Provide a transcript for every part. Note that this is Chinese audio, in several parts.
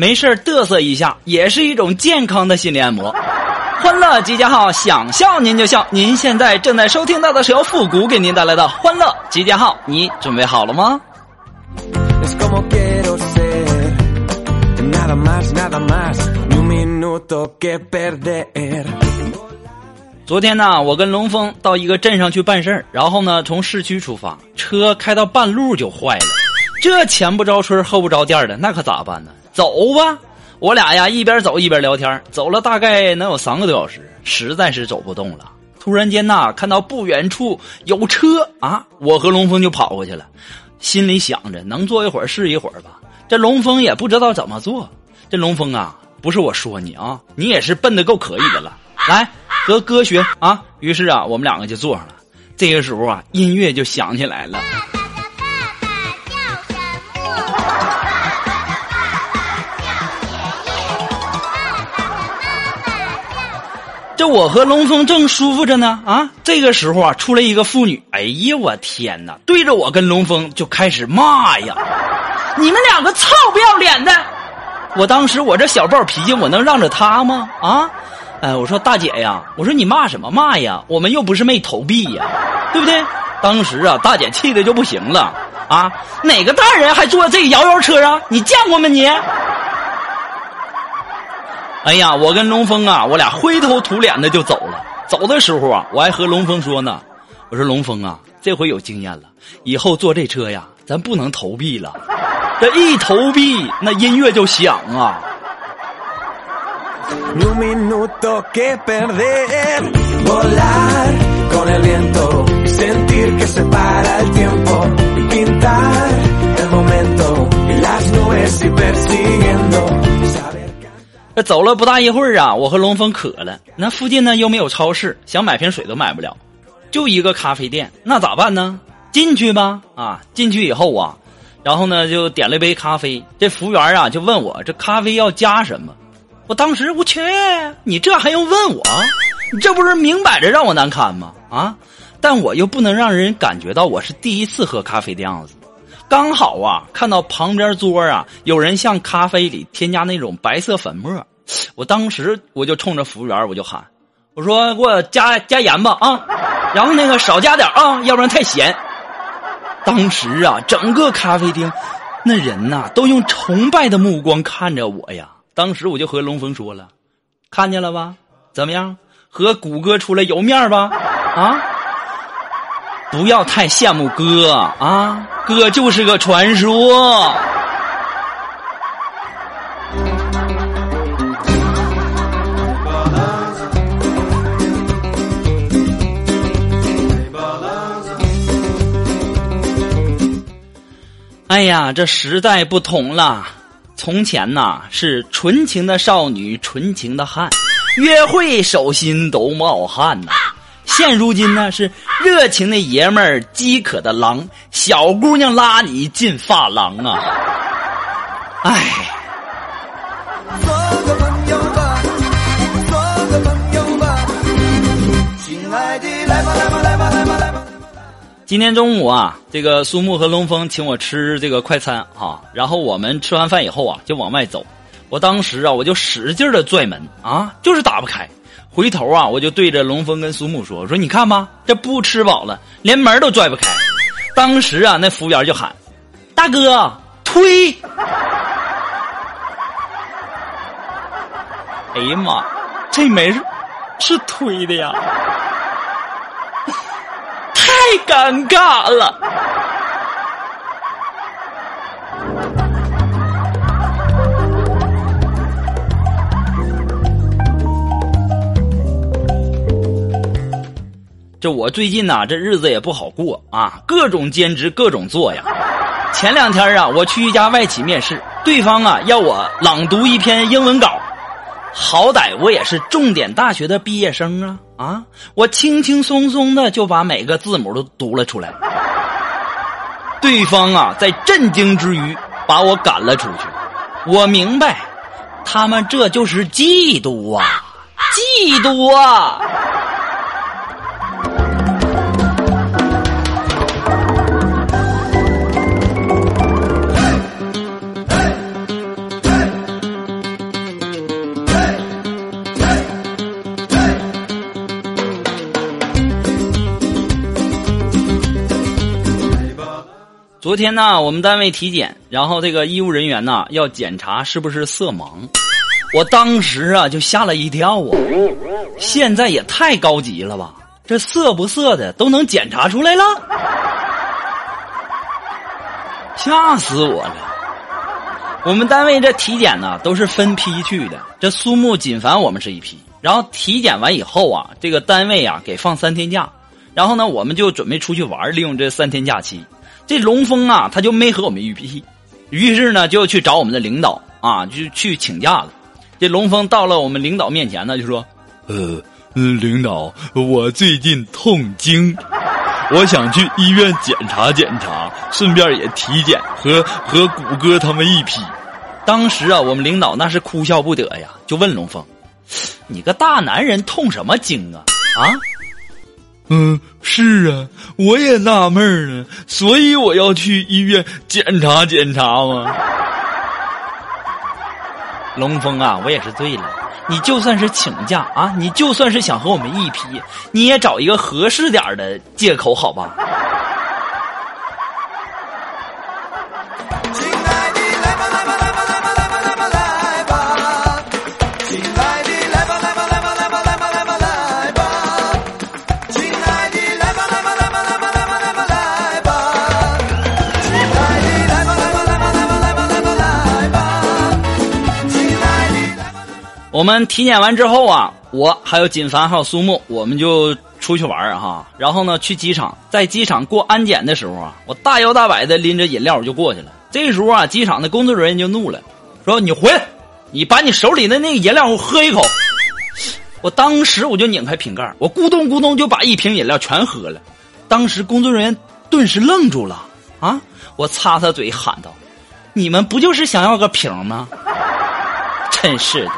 没事嘚瑟一下，也是一种健康的心理按摩。欢乐集结号，想笑您就笑。您现在正在收听到的是由复古给您带来的欢乐集结号，你准备好了吗？昨天呢，我跟龙峰到一个镇上去办事儿，然后呢，从市区出发，车开到半路就坏了。这前不着村后不着店的，那可咋办呢？走吧，我俩呀一边走一边聊天，走了大概能有三个多小时，实在是走不动了。突然间呐，看到不远处有车啊，我和龙峰就跑过去了，心里想着能坐一会儿是一会儿吧。这龙峰也不知道怎么做。这龙峰啊，不是我说你啊，你也是笨的够可以的了。来，和哥学啊。于是啊，我们两个就坐上了。这个时候啊，音乐就响起来了。这我和龙峰正舒服着呢，啊，这个时候啊，出来一个妇女，哎呀，我天哪，对着我跟龙峰就开始骂呀！你们两个臭不要脸的！我当时我这小暴脾气，我能让着他吗？啊，哎，我说大姐呀，我说你骂什么骂呀？我们又不是没投币呀，对不对？当时啊，大姐气的就不行了，啊，哪个大人还坐这个摇摇车啊？你见过吗你？哎呀，我跟龙峰啊，我俩灰头土脸的就走了。走的时候啊，我还和龙峰说呢，我说龙峰啊，这回有经验了，以后坐这车呀，咱不能投币了。这一投币，那音乐就响啊。走了不大一会儿啊，我和龙峰渴了。那附近呢又没有超市，想买瓶水都买不了，就一个咖啡店，那咋办呢？进去吧，啊，进去以后啊，然后呢就点了一杯咖啡。这服务员啊就问我这咖啡要加什么？我当时我去，你这还用问我？你这不是明摆着让我难堪吗？啊！但我又不能让人感觉到我是第一次喝咖啡的样子。刚好啊，看到旁边桌啊，有人向咖啡里添加那种白色粉末，我当时我就冲着服务员我就喊，我说给我加加盐吧啊，然后那个少加点啊，要不然太咸。当时啊，整个咖啡厅那人呐都用崇拜的目光看着我呀。当时我就和龙峰说了，看见了吧？怎么样？和谷歌出来有面吧？啊？不要太羡慕哥啊，哥就是个传说。哎呀，这时代不同了，从前呐是纯情的少女，纯情的汉，约会手心都冒汗呐。现如今呢是热情的爷们儿，饥渴的狼，小姑娘拉你进发廊啊！哎。今天中午啊，这个苏木和龙峰请我吃这个快餐啊，然后我们吃完饭以后啊，就往外走。我当时啊，我就使劲的拽门啊，就是打不开。回头啊，我就对着龙峰跟苏木说：“我说你看吧，这不吃饱了，连门都拽不开。”当时啊，那服务员就喊：“大哥，推！”哎呀妈，这门是推的呀，太尴尬了。这我最近呐，这日子也不好过啊，各种兼职，各种做呀。前两天啊，我去一家外企面试，对方啊要我朗读一篇英文稿，好歹我也是重点大学的毕业生啊啊！我轻轻松松的就把每个字母都读了出来。对方啊在震惊之余把我赶了出去。我明白，他们这就是嫉妒啊，嫉妒啊！昨天呢，我们单位体检，然后这个医务人员呢要检查是不是色盲，我当时啊就吓了一跳啊！现在也太高级了吧，这色不色的都能检查出来了，吓死我了！我们单位这体检呢都是分批去的，这苏木锦凡我们是一批，然后体检完以后啊，这个单位啊给放三天假，然后呢我们就准备出去玩，利用这三天假期。这龙峰啊，他就没和我们一批，于是呢，就去找我们的领导啊，就去请假了。这龙峰到了我们领导面前呢，就说：“呃，领导，我最近痛经，我想去医院检查检查，顺便也体检，和和谷歌他们一批。”当时啊，我们领导那是哭笑不得呀，就问龙峰：“你个大男人痛什么经啊？啊？”嗯，是啊，我也纳闷呢，所以我要去医院检查检查嘛。龙峰啊，我也是醉了。你就算是请假啊，你就算是想和我们一批，你也找一个合适点的借口，好吧？我们体检完之后啊，我还有锦凡还有苏木，我们就出去玩哈。然后呢，去机场，在机场过安检的时候啊，我大摇大摆的拎着饮料就过去了。这时候啊，机场的工作人员就怒了，说：“你回来，你把你手里的那个饮料我喝一口。”我当时我就拧开瓶盖，我咕咚咕咚就把一瓶饮料全喝了。当时工作人员顿时愣住了啊！我擦擦嘴喊道：“你们不就是想要个瓶吗？真是的。”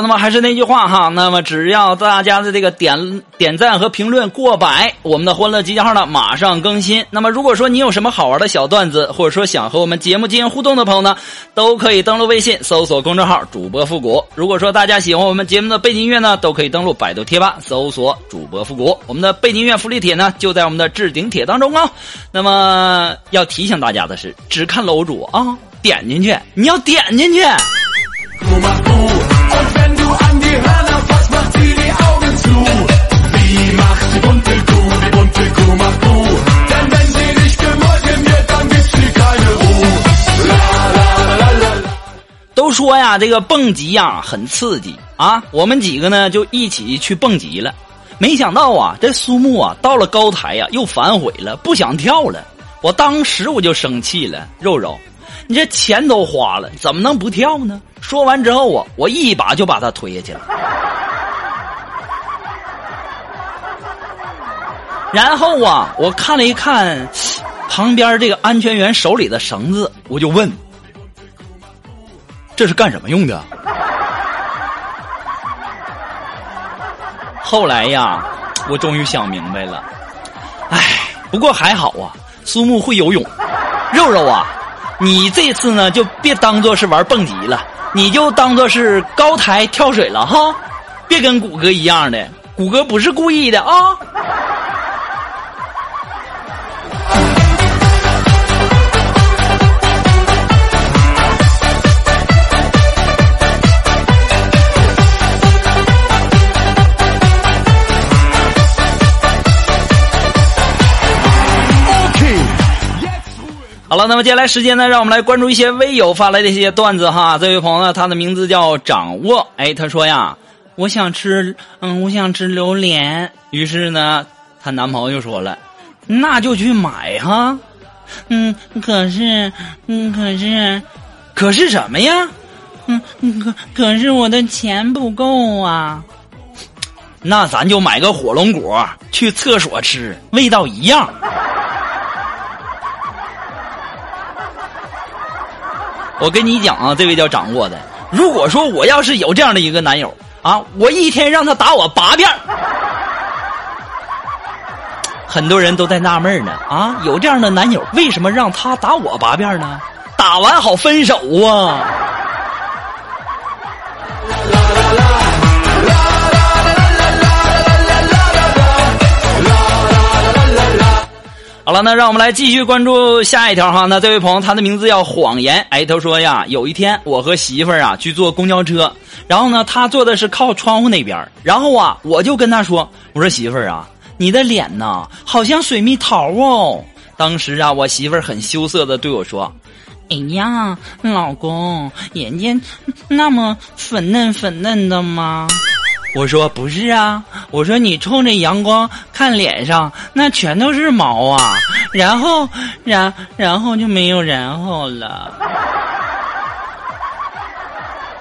那么还是那句话哈，那么只要大家的这个点点赞和评论过百，我们的欢乐集结号呢马上更新。那么如果说你有什么好玩的小段子，或者说想和我们节目进行互动的朋友呢，都可以登录微信搜索公众号主播复古。如果说大家喜欢我们节目的背景音乐呢，都可以登录百度贴吧搜索主播复古。我们的背景音乐福利帖呢就在我们的置顶帖当中啊。那么要提醒大家的是，只看楼主啊，点进去，你要点进去。说呀，这个蹦极呀很刺激啊！我们几个呢就一起去蹦极了。没想到啊，这苏木啊到了高台呀又反悔了，不想跳了。我当时我就生气了，肉肉，你这钱都花了，怎么能不跳呢？说完之后啊，我一把就把他推下去了。然后啊，我看了一看旁边这个安全员手里的绳子，我就问。这是干什么用的？后来呀，我终于想明白了。唉，不过还好啊，苏木会游泳。肉肉啊，你这次呢就别当做是玩蹦极了，你就当做是高台跳水了哈，别跟谷歌一样的，谷歌不是故意的啊。好了，那么接下来时间呢，让我们来关注一些微友发来的一些段子哈。这位朋友呢，他的名字叫掌握，哎，他说呀，我想吃，嗯，我想吃榴莲。于是呢，她男朋友就说了，那就去买哈。嗯，可是，嗯，可是，可是什么呀？嗯，可可是我的钱不够啊。那咱就买个火龙果去厕所吃，味道一样。我跟你讲啊，这位叫掌握的。如果说我要是有这样的一个男友啊，我一天让他打我八遍。很多人都在纳闷呢啊，有这样的男友，为什么让他打我八遍呢？打完好分手啊！好了，那让我们来继续关注下一条哈。那这位朋友，他的名字叫谎言。哎，他说呀，有一天我和媳妇儿啊去坐公交车，然后呢，他坐的是靠窗户那边然后啊，我就跟他说：“我说媳妇儿啊，你的脸呐，好像水蜜桃哦。”当时啊，我媳妇儿很羞涩的对我说：“哎呀，老公，人家那么粉嫩粉嫩的吗？”我说不是啊，我说你冲着阳光看脸上，那全都是毛啊，然后，然然后就没有然后了。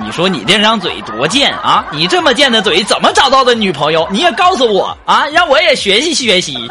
你说你这张嘴多贱啊！你这么贱的嘴怎么找到的女朋友？你也告诉我啊，让我也学习学习。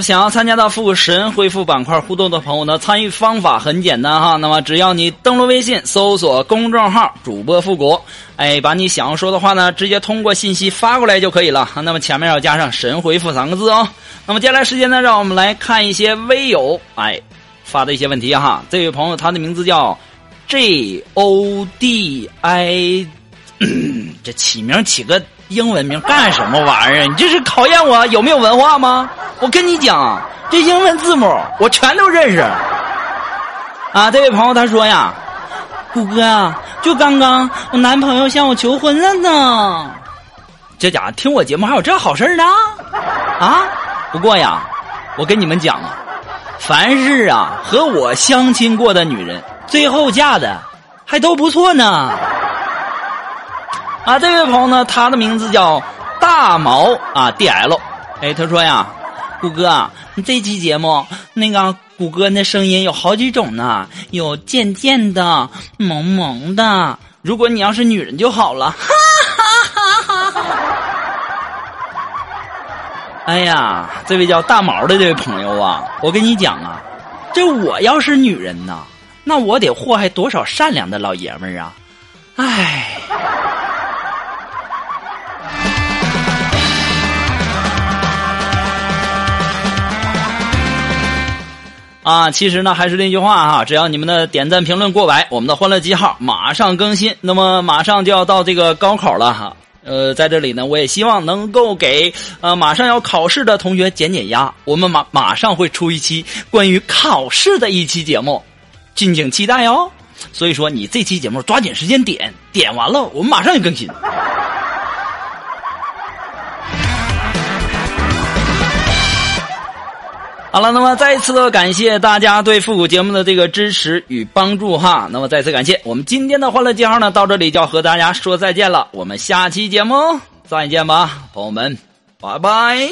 想要参加到复神回复板块互动的朋友呢，参与方法很简单哈。那么只要你登录微信，搜索公众号“主播复古”，哎，把你想要说的话呢，直接通过信息发过来就可以了。那么前面要加上“神回复”三个字哦。那么接下来时间呢，让我们来看一些微友哎发的一些问题哈。这位朋友他的名字叫 J O D I，这起名起个。英文名干什么玩意儿？你这是考验我有没有文化吗？我跟你讲，这英文字母我全都认识。啊，这位朋友他说呀，谷哥啊，就刚刚我男朋友向我求婚了呢。这家伙听我节目还有这好事呢？啊？不过呀，我跟你们讲啊，凡是啊和我相亲过的女人，最后嫁的还都不错呢。啊，这位朋友呢，他的名字叫大毛啊，D L，哎，他说呀，谷歌啊，这期节目那个谷歌那声音有好几种呢，有贱贱的、萌萌的，如果你要是女人就好了，哈哈哈哈！哎呀，这位叫大毛的这位朋友啊，我跟你讲啊，这我要是女人呐，那我得祸害多少善良的老爷们儿啊，唉。啊，其实呢，还是那句话哈，只要你们的点赞评论过百，我们的欢乐记号马上更新。那么马上就要到这个高考了哈，呃，在这里呢，我也希望能够给呃马上要考试的同学减减压。我们马马上会出一期关于考试的一期节目，敬请期待哦。所以说，你这期节目抓紧时间点，点完了我们马上就更新。好了，那么再一次的感谢大家对复古节目的这个支持与帮助哈。那么再次感谢，我们今天的欢乐记号呢，到这里就要和大家说再见了。我们下期节目再见吧，朋友们，拜拜。